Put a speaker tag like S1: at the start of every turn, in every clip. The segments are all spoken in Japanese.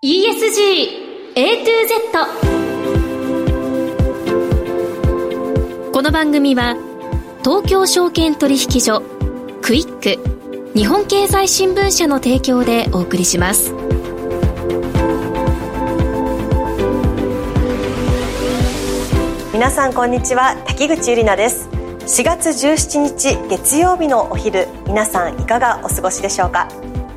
S1: ESG A to Z この番組は東京証券取引所クイック日本経済新聞社の提供でお送りします。
S2: 皆さんこんにちは。滝口ゆり奈です。4月17日月曜日のお昼皆さんいかがお過ごしでしょうか？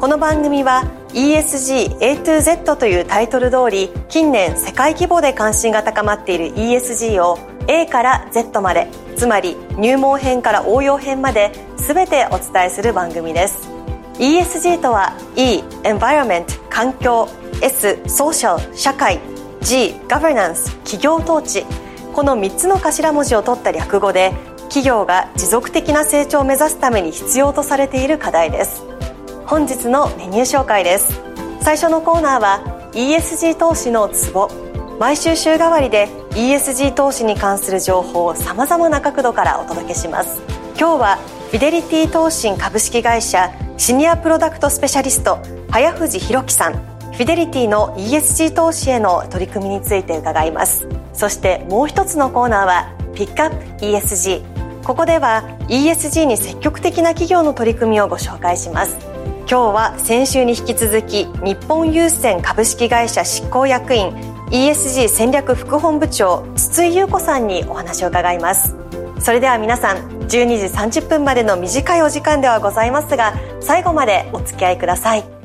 S2: この番組は ESG A to Z というタイトル通り近年世界規模で関心が高まっている ESG を A から Z までつまり入門編から応用編まで全てお伝えする番組です。ESG とは E Environment 環境 S Social 社会 G Governance 企業統治。この3つの頭文字を取った略語で企業が持続的な成長を目指すために必要とされている課題です。本日のメニュー紹介です。最初のコーナーは ESG 投資のツボ。毎週週替わりで ESG 投資に関する情報をさまざまな角度からお届けします。今日はフィデリティ投信株式会社シニアプロダクトスペシャリスト早藤弘樹さん。フィデリティの ESG 投資への取り組みについて伺います。そしてもう一つのコーナーはピックアップ ESG ここでは ESG に積極的な企業の取り組みをご紹介します。今日は先週に引き続き日本郵船株式会社執行役員 ESG 戦略副本部長筒井優子さんにお話を伺います。それでは皆さん12時30分までの短いお時間ではございますが最後までお付き合いください。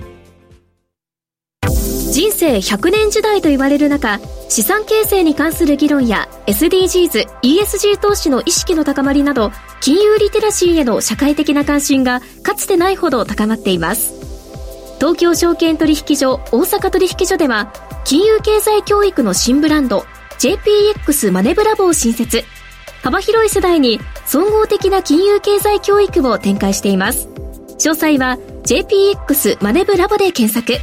S1: 人生100年時代と言われる中資産形成に関する議論や SDGs、ESG 投資の意識の高まりなど金融リテラシーへの社会的な関心がかつてないほど高まっています。東京証券取引所大阪取引所では金融経済教育の新ブランド JPX マネブラボを新設。幅広い世代に総合的な金融経済教育を展開しています。詳細は JPX マネブラボで検索。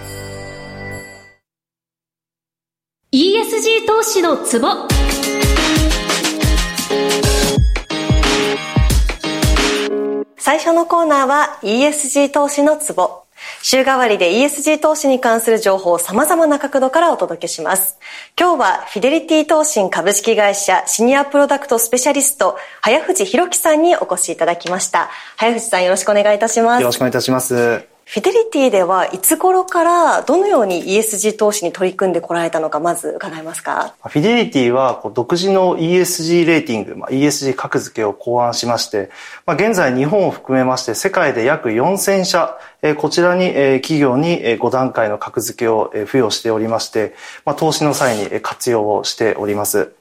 S1: ESG 投資のツボ
S2: 最初のコーナーは ESG 投資のツボ週替わりで ESG 投資に関する情報を様々な角度からお届けします。今日はフィデリティ投信株式会社シニアプロダクトスペシャリスト、早藤博樹さんにお越しいただきました。早藤さんよろしくお願いいたします。
S3: よろしくお願いいたします。
S2: フィデリティではいつ頃からどのように ESG 投資に取り組んでこられたのかまず伺えますか？
S3: フィデリティは独自の ESG レーティング、ESG 格付けを考案しまして、現在日本を含めまして世界で約4000社、こちらに企業に5段階の格付けを付与しておりまして、投資の際に活用をしております。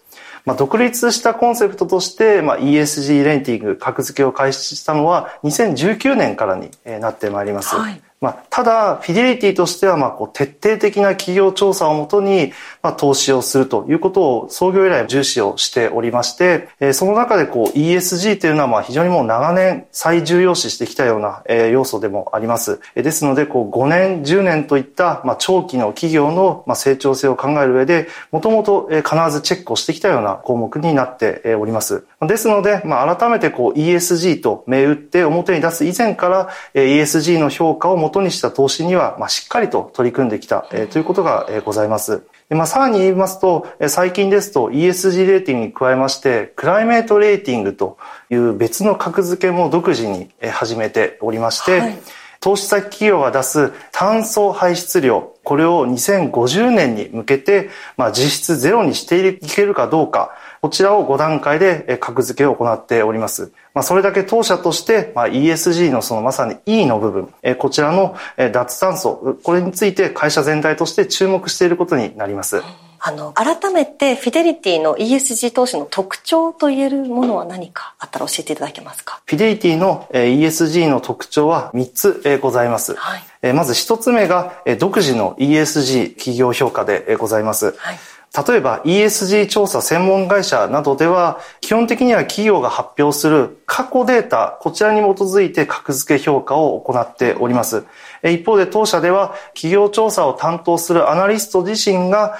S3: まあ、独立したコンセプトとして、まあ、ESG レンティング、格付けを開始したのは2019年からになってまいります。はいまあ、ただ、フィデリティとしては、まあ、こう、徹底的な企業調査をもとに、まあ、投資をするということを創業以来重視をしておりまして、え、その中で、こう、ESG というのは、まあ、非常にもう長年最重要視してきたような、え、要素でもあります。え、ですので、こう、5年、10年といった、まあ、長期の企業の、まあ、成長性を考える上で、もともと、必ずチェックをしてきたような項目になっております。ですので、まあ、改めて、こう、ESG と銘打って表に出す以前から、え、ESG の評価をもとにした投資には、まあ、しっかりと取り組んできた、えー、ということが、えー、ございます。でまあ、さらに言いますと、最近ですと ESG レーティングに加えまして、クライメートレーティングという別の格付けも独自に始めておりまして、はい、投資先企業が出す炭素排出量、これを2050年に向けて、まあ、実質ゼロにしていけるかどうか、こちらを5段階で格付けを行っております。まあ、それだけ当社として、まあ、ESG のそのまさに E の部分、こちらの脱炭素、これについて会社全体として注目していることになります。
S2: あの、改めてフィデリティの ESG 投資の特徴と言えるものは何かあったら教えていただけますか？
S3: フィデリティの ESG の特徴は3つございます。はい、まず1つ目が独自の ESG 企業評価でございます。はい例えば ESG 調査専門会社などでは、基本的には企業が発表する過去データ、こちらに基づいて格付け評価を行っております。一方で当社では企業調査を担当するアナリスト自身が、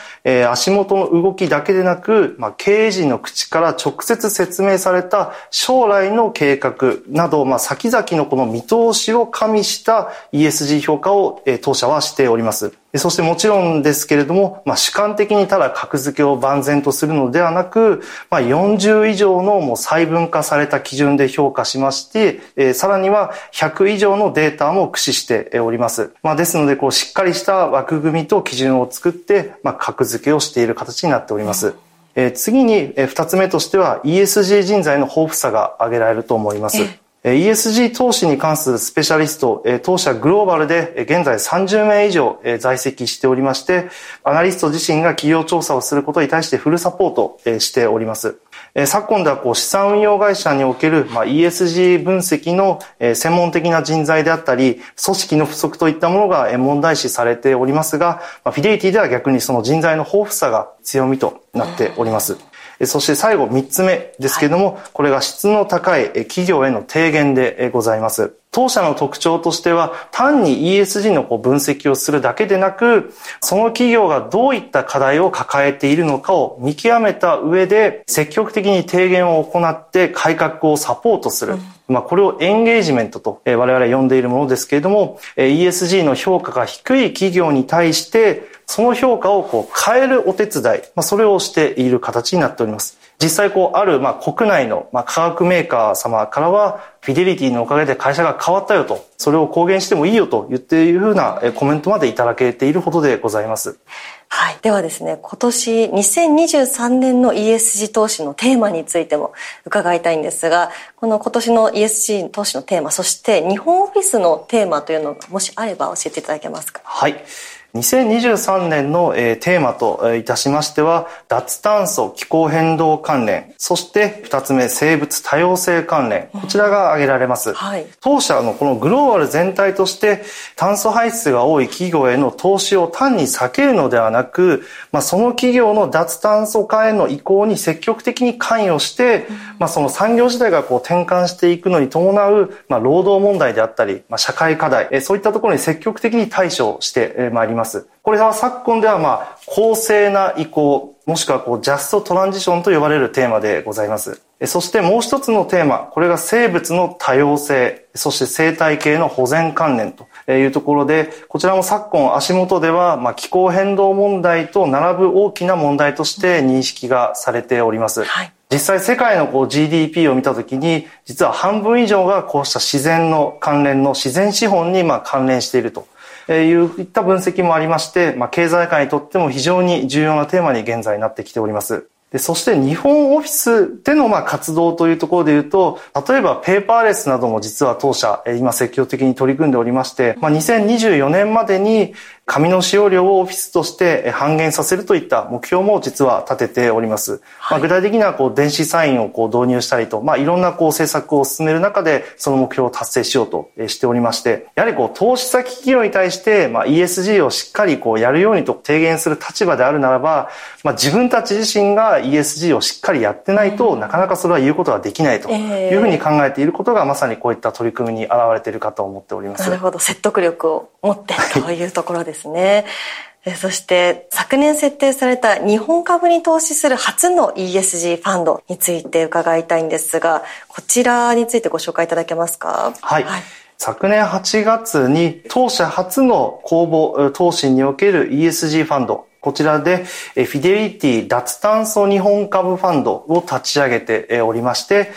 S3: 足元の動きだけでなく、経営陣の口から直接説明された将来の計画など、先々のこの見通しを加味した ESG 評価を、当社はしております。そしてもちろんですけれども、まあ、主観的にただ格付けを万全とするのではなく、まあ、40以上のもう細分化された基準で評価しまして、えー、さらには100以上のデータも駆使しております。まあ、ですので、こう、しっかりした枠組みと基準を作って、まあ、格付けをしている形になっております。えー、次に、えー、2つ目としては ESG 人材の豊富さが挙げられると思います。ESG 投資に関するスペシャリスト、当社グローバルで現在30名以上在籍しておりまして、アナリスト自身が企業調査をすることに対してフルサポートしております。昨今ではこう資産運用会社における、ESG 分析の専門的な人材であったり、組織の不足といったものが問題視されておりますが、フィデリティでは逆にその人材の豊富さが強みとなっております。そして最後3つ目ですけれども、はい、これが質の高い企業への提言でございます。当社の特徴としては、単に ESG の分析をするだけでなく、その企業がどういった課題を抱えているのかを見極めた上で、積極的に提言を行って改革をサポートする。うんまあ、これをエンゲージメントと我々呼んでいるものですけれども、ESG の評価が低い企業に対して、その評価をこう変えるお手伝い、まあ、それをしている形になっております。実際こう、ある、まあ、国内の、まあ、化学メーカー様からは、フィデリティのおかげで会社が変わったよと、それを公言してもいいよと言っているふうなコメントまでいただけているほどでございます。
S2: はい。ではですね、今年2023年の ESG 投資のテーマについても伺いたいんですが、この今年の ESG 投資のテーマ、そして日本オフィスのテーマというのがもしあれば教えていただけますか？
S3: はい。2023年の、えー、テーマといたしましては、脱炭素気候変動関連、そして2つ目、生物多様性関連、こちらが挙げられます。はい、当社のこのグローバル全体として、炭素排出が多い企業への投資を単に避けるのではなく、まあ、その企業の脱炭素化への移行に積極的に関与して、うん、まあ、その産業自体がこう転換していくのに伴う、まあ、労働問題であったり、まあ、社会課題、そういったところに積極的に対処してまいります。ます。これは昨今ではまあ、公正な移行、もしくはこう、ジャストトランジションと呼ばれるテーマでございます。そしてもう一つのテーマ、これが生物の多様性、そして生態系の保全関連というところで、こちらも昨今足元では、まあ、気候変動問題と並ぶ大きな問題として認識がされております。はい実際世界のこう GDP を見たときに、実は半分以上がこうした自然の関連の自然資本にまあ関連しているといういった分析もありまして、まあ、経済界にとっても非常に重要なテーマに現在なってきております。で、そして日本オフィスでのまあ活動というところで言うと、例えばペーパーレスなども実は当社、今積極的に取り組んでおりまして、まあ、2024年までに紙の使用量をオフィスとして半減させるといった目標も実は立てております。はい、まあ、具体的にはこう電子サインをこう導入したりと、まあ、いろんなこう政策を進める中でその目標を達成しようとしておりまして、やはりこう投資先企業に対してまあ ESG をしっかりこうやるようにと提言する立場であるならば、まあ、自分たち自身が ESG をしっかりやってないと、なかなかそれは言うことはできないというふうに考えていることが、まさにこういった取り組みに現れているかと思っております。
S2: なるほど。説得力を持ってというところですですね。そして昨年設定された日本株に投資する初の ESG ファンドについて伺いたいんですが、こちらについてご紹介いただけますか？
S3: はい、はい。昨年8月に当社初の公募投資における ESG ファンドこちらで、フィデリティ脱炭素日本株ファンドを立ち上げておりまして、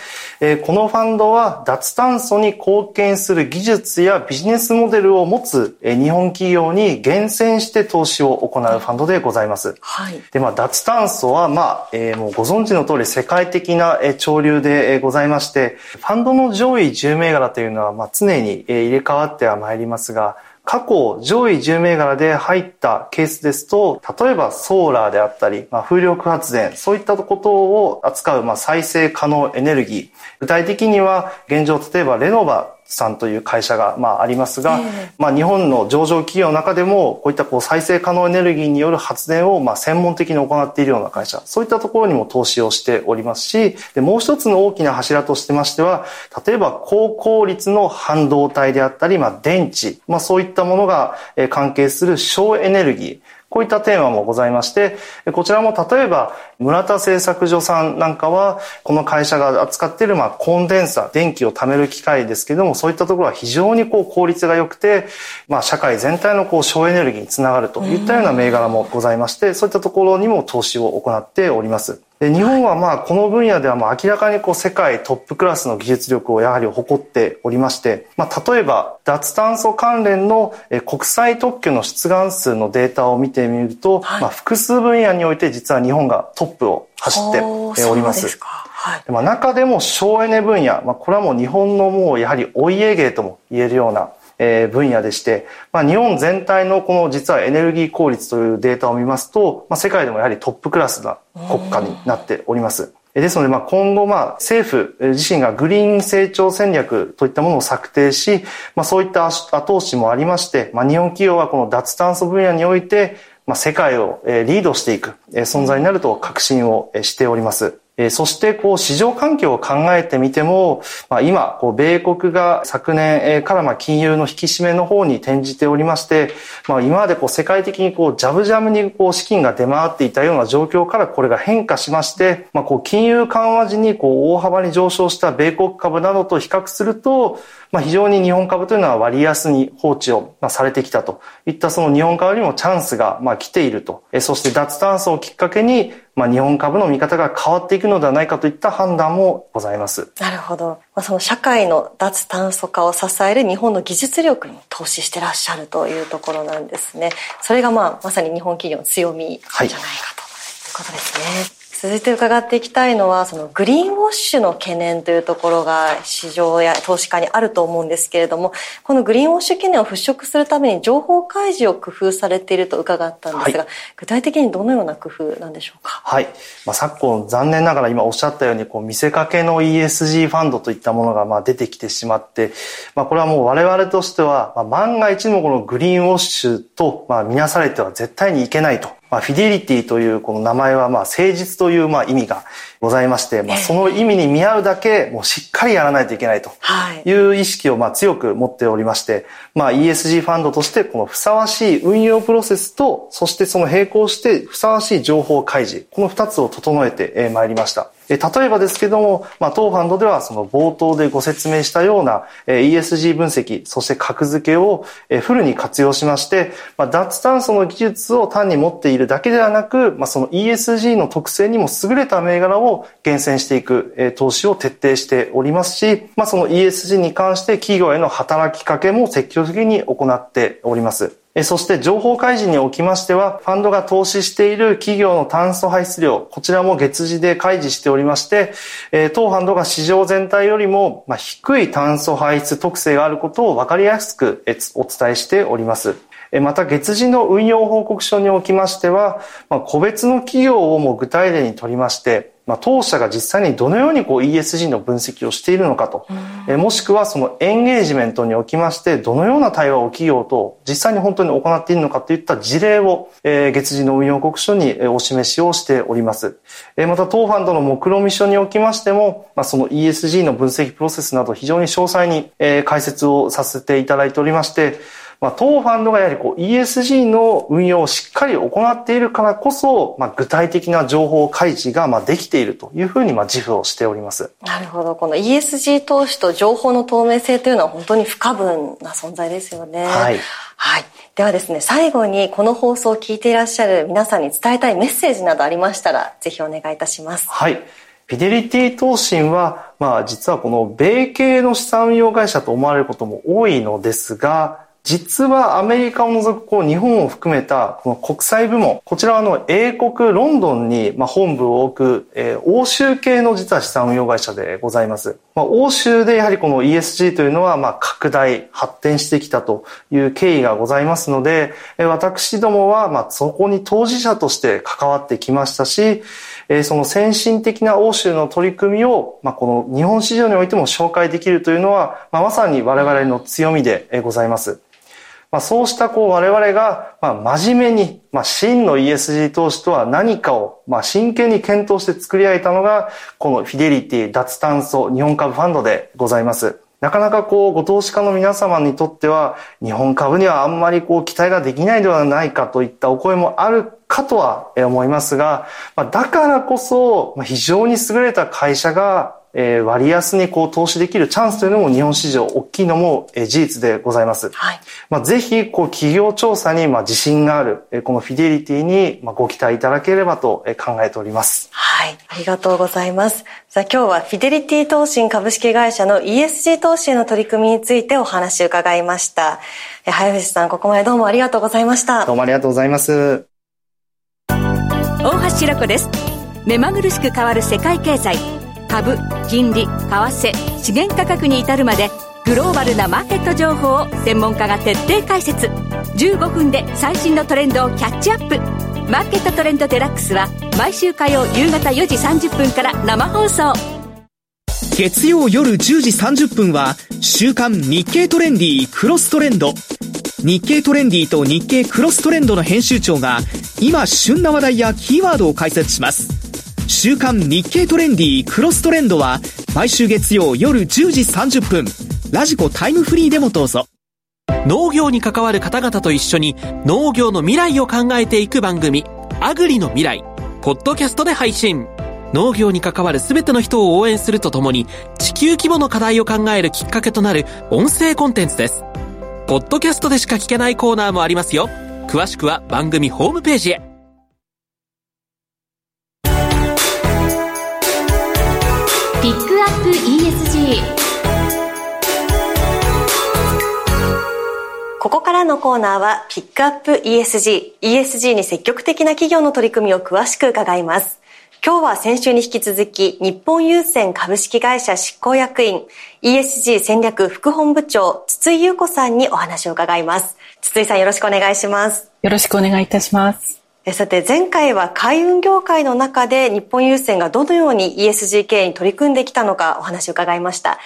S3: このファンドは脱炭素に貢献する技術やビジネスモデルを持つ日本企業に厳選して投資を行うファンドでございます。はい。で、まあ、脱炭素は、まあ、えー、もうご存知の通り世界的な潮流でございまして、ファンドの上位10銘柄というのは、まあ、常に入れ替わってはまいりますが、過去上位10銘柄で入ったケースですと、例えばソーラーであったり、まあ、風力発電、そういったことを扱う、まあ、再生可能エネルギー。具体的には現状、例えばレノバさんという会社が、まあ、ありますが、えー、まあ、日本の上場企業の中でも、こういったこう再生可能エネルギーによる発電を、まあ、専門的に行っているような会社、そういったところにも投資をしておりますし、でもう一つの大きな柱としてましては、例えば高効率の半導体であったり、まあ、電池、まあ、そういったものが関係する省エネルギー、こういったテーマもございまして、こちらも例えば、村田製作所さんなんかは、この会社が扱っている、まあ、コンデンサ、電気を貯める機械ですけども、そういったところは非常にこう効率が良くて、まあ、社会全体のこう省エネルギーにつながるといったような銘柄もございまして、そういったところにも投資を行っております。で日本はまあこの分野ではまあ明らかにこう世界トップクラスの技術力をやはり誇っておりまして、まあ、例えば脱炭素関連の国際特許の出願数のデータを見てみると、はい、まあ複数分野において実は日本がトップを走っております。はい、まあ中でも省エネ分野、まあ、これはもう日本のもうやはりお家芸とも言えるようなえ分野でして、まあ、日本全体のこの実はエネルギー効率というデータを見ますと、まあ、世界でもやはりトップクラスな国家になっております。ですので、まあ、今後、まあ、政府自身がグリーン成長戦略といったものを策定し、まあ、そういった後押しもありまして、まあ、日本企業はこの脱炭素分野において、まあ、世界をリードしていく存在になると確信をしております。えそして、こう、市場環境を考えてみても、まあ、今、こう、米国が昨年から、まあ、金融の引き締めの方に転じておりまして、まあ、今までこう、世界的にこう、ジャブジャブにこう、資金が出回っていたような状況からこれが変化しまして、まあ、こう、金融緩和時にこう、大幅に上昇した米国株などと比較すると、まあ、非常に日本株というのは割安に放置をされてきたといったその日本株にもチャンスがまあ来ていると。そして脱炭素をきっかけにまあ、日本株の見方が変わっていくのではないかといった判断もございます。
S2: なるほど。まあ、その社会の脱炭素化を支える日本の技術力に投資してらっしゃるというところなんですね。それがまあまさに日本企業の強みじゃないかということですね。はい続いて伺っていきたいのはそのグリーンウォッシュの懸念というところが市場や投資家にあると思うんですけれどもこのグリーンウォッシュ懸念を払拭するために情報開示を工夫されていると伺ったんですが、はい、具体的にどのような工夫なんでしょうか？
S3: はい、まあ、昨今残念ながら今おっしゃったようにこう見せかけの ESG ファンドといったものがまあ出てきてしまって、まあ、これはもう我々としては、まあ、万が一のこのグリーンウォッシュとまあ見なされては絶対にいけないとまあ、フィデリティというこの名前は、まあ、誠実というまあ意味がございまして、まあ、その意味に見合うだけ、もうしっかりやらないといけないという意識をまあ強く持っておりまして、まあ、ESG ファンドとして、このふさわしい運用プロセスと、そしてその並行してふさわしい情報開示、この二つを整えてまいりました。例えばですけども、まあ、当ファンドではその冒頭でご説明したような ESG 分析、そして格付けをフルに活用しまして、まあ、脱炭素の技術を単に持っているだけではなく、まあ、その ESG の特性にも優れた銘柄を厳選していく投資を徹底しておりますし、まあ、その ESG に関して企業への働きかけも積極的に行っております。そして情報開示におきましては、ファンドが投資している企業の炭素排出量、こちらも月次で開示しておりまして、当ファンドが市場全体よりも低い炭素排出特性があることを分かりやすくお伝えしております。また月次の運用報告書におきましては、個別の企業をも具体例にとりまして、まあ、当社が実際にどのようにこう ESG の分析をしているのかと、えもしくはそのエンゲージメントにおきましてどのような対話を企業と実際に本当に行っているのかといった事例を、え月次の運用告書にお示しをしております。えまた当ファンドの目論見書におきましても、まあ、その ESG の分析プロセスなど非常に詳細に、え解説をさせていただいておりまして、まあ、当ファンドがやはりこう ESG の運用をしっかり行っているからこそ、まあ、具体的な情報開示がまあできているというふうにまあ自負をしております。
S2: なるほど。この ESG 投資と情報の透明性というのは本当に不可分な存在ですよね。はい。はい。ではですね、最後にこの放送を聞いていらっしゃる皆さんに伝えたいメッセージなどありましたら、ぜひお願いいたします。
S3: はい。フィデリティ投信は、まあ実はこの米系の資産運用会社と思われることも多いのですが、実はアメリカを除くこう日本を含めたこの国際部門、こちらはあの英国ロンドンにまあ本部を置く、えー、欧州系の実は資産運用会社でございます。まあ、欧州でやはりこの ESG というのはまあ拡大、発展してきたという経緯がございますので、私どもはまあそこに当事者として関わってきましたし、その先進的な欧州の取り組みを、まあ、この日本市場においても紹介できるというのは、まあ、まさに我々の強みでございます。まあ、そうしたこう我々が、まあ、真面目に、まあ、真の ESG 投資とは何かを、まあ、真剣に検討して作り上げたのが、このフィデリティ脱炭素日本株ファンドでございます。なかなかこう、ご投資家の皆様にとっては、日本株にはあんまりこう、期待ができないではないかといったお声もあるかとは思いますが、だからこそ、非常に優れた会社がえー、割安にこう投資できるチャンスというのも日本市場大きいのも、えー、事実でございます。はい。まあ、ぜひ、こう、企業調査に、まあ、自信がある、えー、このフィデリティに、まあ、ご期待いただければと、えー、考えております。
S2: はい。ありがとうございます。さあ、今日はフィデリティ投信株式会社の ESG 投資への取り組みについてお話を伺いました。えー、早藤さん、ここまでどうもありがとうございました。
S3: どうもありがとうございます。
S4: 大橋ろ子です。目まぐるしく変わる世界経済。株金利為替資源価格に至るまでグローバルなマーケット情報を専門家が徹底解説。15分で最新のトレンドをキャッチアップ。マーケットトレンドデラックスは毎週火曜夕方4時30分から生放送。
S5: 月曜夜10時30分は週刊日経トレンディクロストレンド。日経トレンディと日経クロストレンドの編集長が今旬な話題やキーワードを解説します。週刊日経トレンディクロストレンドは毎週月曜夜10時30分。ラジコタイムフリーでもどうぞ。
S6: 農業に関わる方々と一緒に農業の未来を考えていく番組アグリの未来ポッドキャストで配信。農業に関わる全ての人を応援するとともに地球規模の課題を考えるきっかけとなる音声コンテンツです。ポッドキャストでしか聞けないコーナーもありますよ。詳しくは番組ホームページへ。
S1: ESG
S2: ここからのコーナーはピックアップ ESG。ESG に積極的な企業の取り組みを詳しく伺います。今日は先週に引き続き、日本郵船株式会社執行役員、ESG 戦略副本部長、筒井優子さんにお話を伺います。筒井さんよろしくお願いします。
S7: よろしくお願いいたします。
S2: さて前回は海運業界の中で日本郵船がどのように ESG 経営に取り組んできたのかお話を伺いました。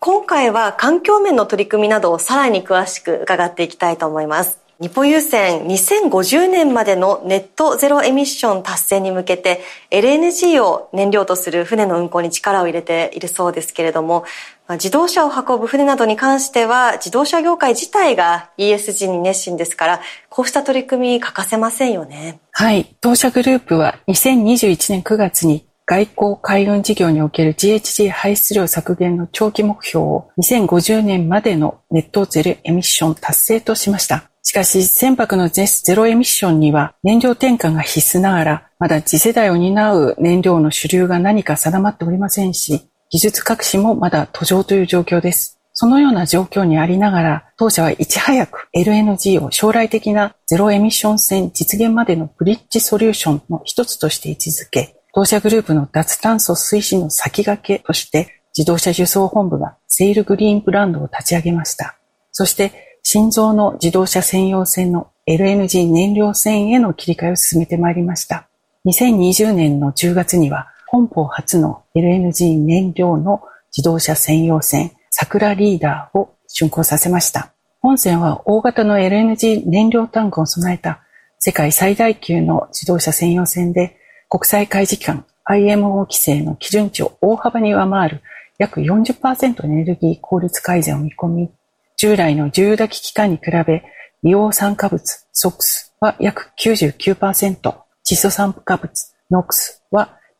S2: 今回は環境面の取り組みなどをさらに詳しく伺っていきたいと思います。日本郵船2050年までのネットゼロエミッション達成に向けて LNG を燃料とする船の運航に力を入れているそうですけれども自動車を運ぶ船などに関しては自動車業界自体が ESG に熱心ですからこうした取り組み欠かせませんよね。
S7: はい。当社グループは2021年9月に外交海運事業における GHG 排出量削減の長期目標を2050年までのネットゼロエミッション達成としました。しかし、船舶のゼロエミッションには燃料転換が必須ながら、まだ次世代を担う燃料の主流が何か定まっておりませんし、技術革新もまだ途上という状況です。そのような状況にありながら、当社はいち早く LNG を将来的なゼロエミッション船実現までのブリッジソリューションの一つとして位置づけ、当社グループの脱炭素推進の先駆けとして、自動車輸送本部がセイルグリーンブランドを立ち上げました。そして、心臓の自動車専用船の LNG 燃料船への切り替えを進めてまいりました。2020年の10月には本邦初の LNG 燃料の自動車専用船、桜リーダーを竣工させました。本船は大型の LNG 燃料タンクを備えた世界最大級の自動車専用船で、国際海事機関 IMO 規制の基準値を大幅に上回る約40%のエネルギー効率改善を見込み、従来の重油機関に比べ、硫黄酸化物 SOX は約99%、窒素酸化物 NOx は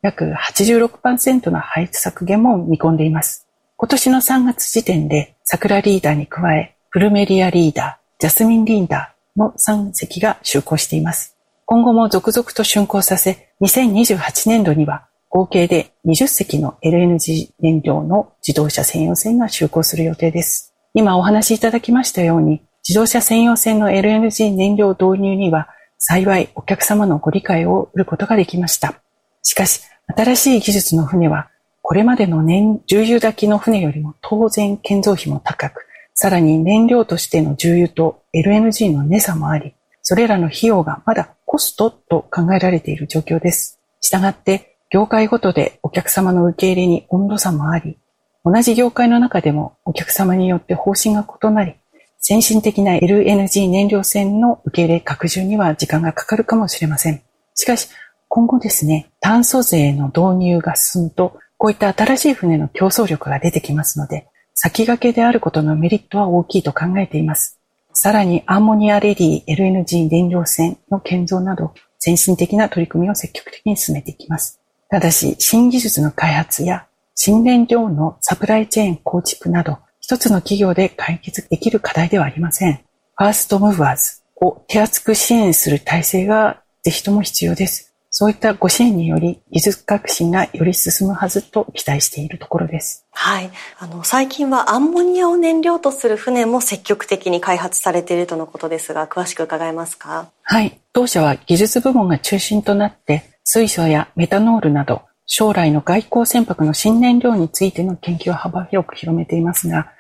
S7: 約86%の排出削減も見込んでいます。今年の3月時点で桜リーダーに加え、プルメリアリーダー、ジャスミンリーダーの3隻が就航しています。今後も続々と竣工させ、2028年度には合計で20隻の LNG 燃料の自動車専用船が就航する予定です。今お話しいただきましたように、自動車専用線の LNG 燃料導入には幸いお客様のご理解を得ることができました。しかし、新しい技術の船は、これまでの燃重油炊きの船よりも当然建造費も高く、さらに燃料としての重油と LNG の値差もあり、それらの費用がまだコストと考えられている状況です。したがって、業界ごとでお客様の受け入れに温度差もあり、同じ業界の中でもお客様によって方針が異なり、先進的な LNG 燃料船の受け入れ拡充には時間がかかるかもしれません。しかし、今後ですね、炭素税の導入が進むと、こういった新しい船の競争力が出てきますので、先駆けであることのメリットは大きいと考えています。さらにアンモニアレディ LNG 燃料船の建造など、先進的な取り組みを積極的に進めていきます。ただし、新技術の開発や新燃料のサプライチェーン構築など、一つの企業で解決できる課題ではありません。ファーストムーバーズを手厚く支援する体制がぜひとも必要です。そういったご支援により技術革新がより進むはずと期待しているところです。
S2: はい。あの、最近はアンモニアを燃料とする船も積極的に開発されているとのことですが、詳しく伺えますか？
S7: はい。当社は技術部門が中心となって、水素やメタノールなど、将来の外交船舶の新燃料についての研究を幅広く広めていますが、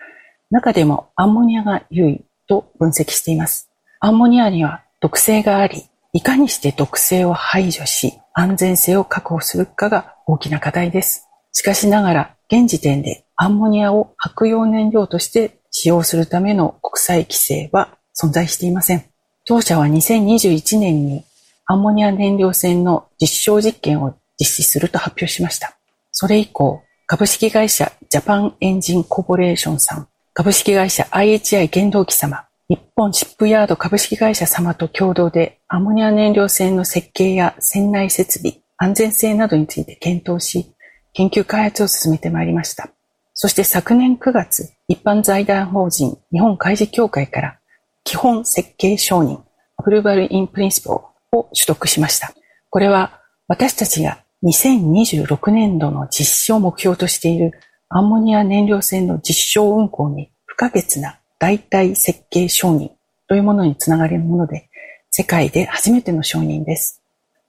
S7: 中でもアンモニアが優位と分析しています。アンモニアには毒性があり、いかにして毒性を排除し、安全性を確保するかが大きな課題です。しかしながら、現時点でアンモニアを白用燃料として使用するための国際規制は存在していません。当社は2021年にアンモニア燃料船の実証実験を実施すると発表しました。それ以降、株式会社ジャパンエンジンコーポレーションさん、株式会社 IHI 原動機様、日本シップヤード株式会社様と共同でアンモニア燃料船の設計や船内設備、安全性などについて検討し、研究開発を進めてまいりました。そして昨年9月、一般財団法人日本海事協会から基本設計承認、アプルバルインプリンシポを取得しました。これは私たちが2026年度の実施を目標としているアンモニア燃料船の実証運行に不可欠な代替設計承認というものにつながるもので、世界で初めての承認です。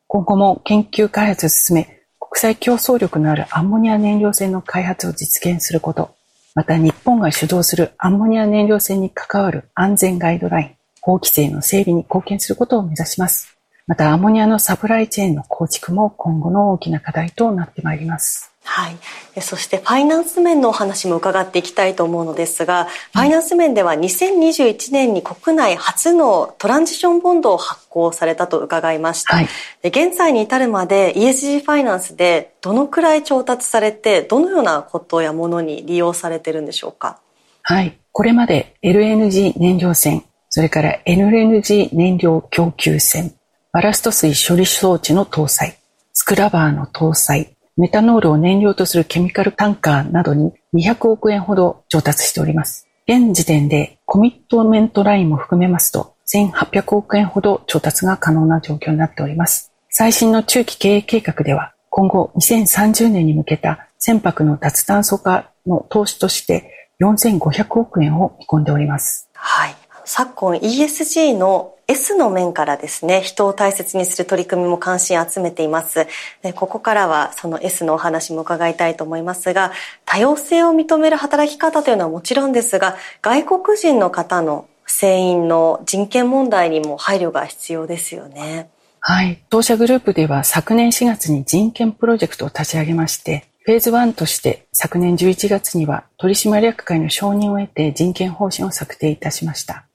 S7: 今後も研究開発を進め、国際競争力のあるアンモニア燃料船の開発を実現すること、また日本が主導するアンモニア燃料船に関わる安全ガイドライン、法規制の整備に貢献することを目指します。またアンモニアのサプライチェーンの構築も今後の大きな課題となってまいります。
S2: はい。そしてファイナンス面のお話も伺っていきたいと思うのですが、ファイナンス面では2021年に国内初のトランジションボンドを発行されたと伺いました。はい、で現在に至るまで ESG ファイナンスでどのくらい調達されて、どのようなことやものに利用されてるんでしょうか？
S7: はい。これまで LNG 燃料船、それから LNG 燃料供給船、バラスト水処理装置の搭載、スクラバーの搭載、メタノールを燃料とするケミカルタンカーなどに200億円ほど調達しております。現時点でコミットメントラインも含めますと1800億円ほど調達が可能な状況になっております。最新の中期経営計画では今後2030年に向けた船舶の脱炭素化の投資として4500億円を見込んでおります。
S2: はい。昨今 ESG の S の面からですね、人を大切にする取り組みも関心を集めています。でここからはその S のお話も伺いたいと思いますが、多様性を認める働き方というのはもちろんですが、外国人の方の船員の人権問題にも配慮が必要ですよね。
S7: はい。当社グループでは昨年4月に人権プロジェクトを立ち上げまして、フェーズ1として昨年11月には取締役会の承認を得て人権方針を策定いたしました。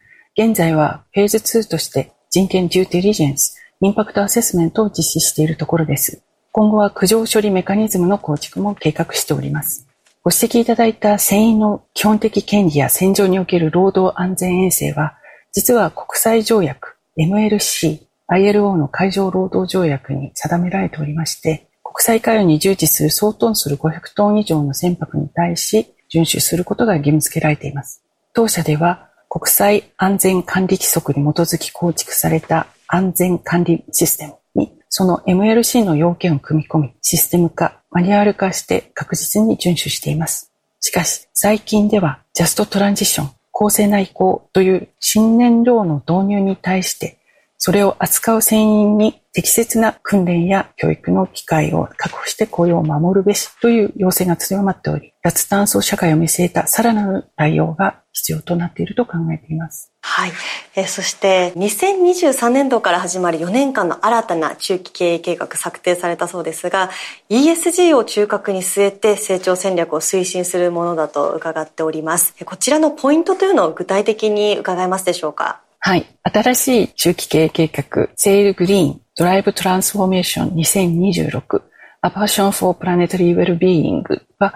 S7: 現在はフェーズ2として人権デューデリジェンス、インパクトアセスメントを実施しているところです。今後は苦情処理メカニズムの構築も計画しております。ご指摘いただいた船員の基本的権利や船上における労働安全衛生は、実は国際条約 MLC、ILO の海上労働条約に定められておりまして、国際航海に従事する総トン数500トン以上の船舶に対し、遵守することが義務付けられています。当社では、国際安全管理規則に基づき構築された安全管理システムに、その MLC の要件を組み込み、システム化、マニュアル化して確実に遵守しています。しかし、最近ではジャストトランジション、高性内向という新燃料の導入に対して、それを扱う船員に適切な訓練や教育の機会を確保して雇用を守るべしという要請が強まっており、脱炭素社会を見据えたさらなる対応が必要となっていると考えています。
S2: はい。えそして2023年度から始まる4年間の新たな中期経営計画策定されたそうですが ESG を中核に据えて成長戦略を推進するものだと伺っております。こちらのポイントというのを具体的に伺えますでしょうか？
S7: はい。新しい中期経営計画、 Sail Green, Drive Transformations 2026、A Passion for Planetary Wellbeing は、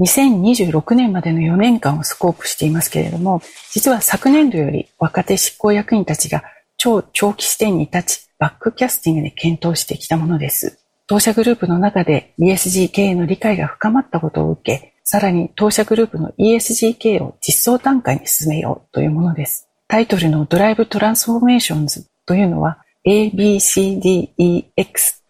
S7: 2026年までの4年間をスコープしていますけれども、実は昨年度より若手執行役員たちが超長期視点に立ち、バックキャスティングで検討してきたものです。当社グループの中で ESG 経営の理解が深まったことを受け、さらに当社グループの ESG 経営を実装段階に進めようというものです。タイトルの Drive Transformations というのは ABCDEX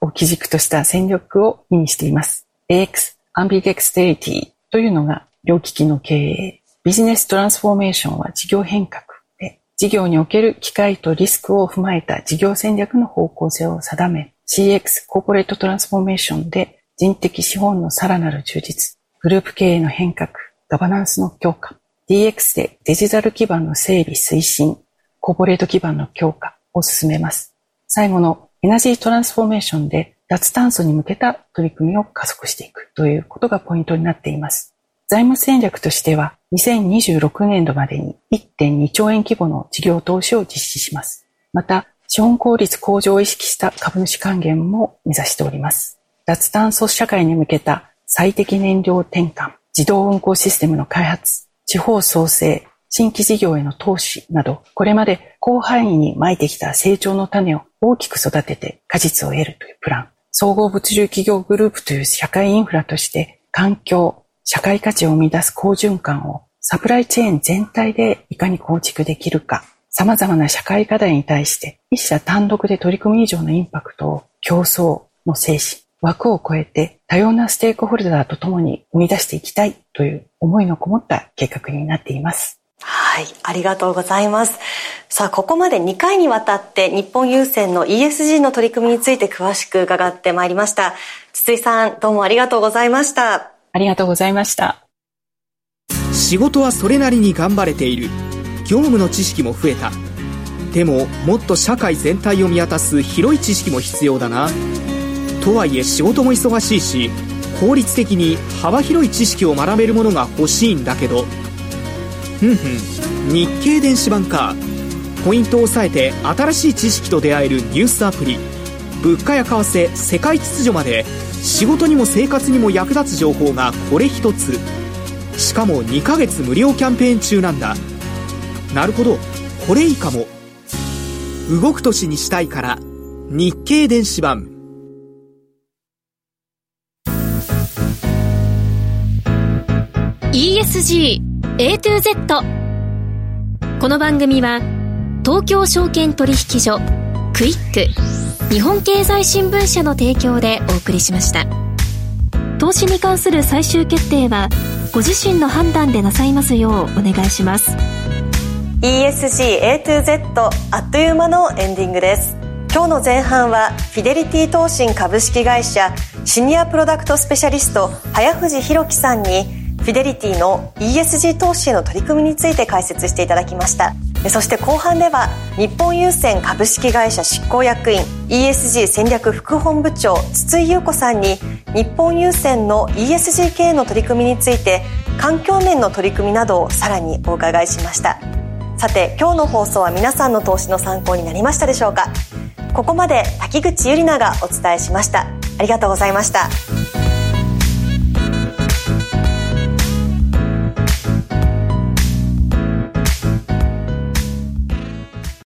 S7: を基軸とした戦略を意味しています。AX、 Ambidexterity というのが両利きの経営。 Business Transformation は事業変革で、事業における機会とリスクを踏まえた事業戦略の方向性を定め、CX、コーポレートトランスフォーメーションで人的資本のさらなる充実、グループ経営の変革、ガバナンスの強化、DX でデジタル基盤の整備推進、コーポレート基盤の強化を進めます。最後のエナジートランスフォーメーションで脱炭素に向けた取り組みを加速していくということがポイントになっています。財務戦略としては2026年度までに1.2兆円規模の事業投資を実施します。また、資本効率向上を意識した株主還元も目指しております。脱炭素社会に向けた最適燃料転換、自動運行システムの開発、地方創生、新規事業への投資など、これまで広範囲に撒いてきた成長の種を大きく育てて果実を得るというプラン。総合物流企業グループという社会インフラとして環境、社会価値を生み出す好循環をサプライチェーン全体でいかに構築できるか、様々な社会課題に対して一社単独で取り組み以上のインパクトを競争の精神、枠を超えて多様なステークホルダーと共に生み出していきたいという思いのこもった計画になっています。
S2: はい、ありがとうございます。さあ、ここまで2回にわたって日本郵船の ESG の取り組みについて詳しく伺ってまいりました。筒井さん、どうもありがとうございました。
S7: ありがとうございました。
S5: 仕事はそれなりに頑張れている。業務の知識も増えた。でも、もっと社会全体を見渡す広い知識も必要だな。とはいえ仕事も忙しいし、効率的に幅広い知識を学べるものが欲しいんだけど、ふんふん。日経電子版か。ポイントを押さえて新しい知識と出会えるニュースアプリ。物価や為替世界秩序まで。仕事にも生活にも役立つ情報がこれ一つ。しかも2ヶ月無料キャンペーン中なんだ。なるほど。これいいかも。動く年にしたいから。日経電子版。
S1: ESG A to Z この番組は東京証券取引所クイック日本経済新聞社の提供でお送りしました。投資に関する最終決定はご自身の判断でなさいますようお願いします。
S2: ESG A to Z あっという間のエンディングです。今日の前半はフィデリティ投信株式会社シニアプロダクトスペシャリスト早藤弘樹さんにフィデリティの ESG 投資への取り組みについて解説していただきました。そして後半では日本郵船株式会社執行役員 ESG 戦略副本部長筒井優子さんに日本郵船の ESG 経営の取り組みについて環境面の取り組みなどをさらにお伺いしました。さて今日の放送は皆さんの投資の参考になりましたでしょうか？ここまで滝口ゆりながお伝えしました。ありがとうございました。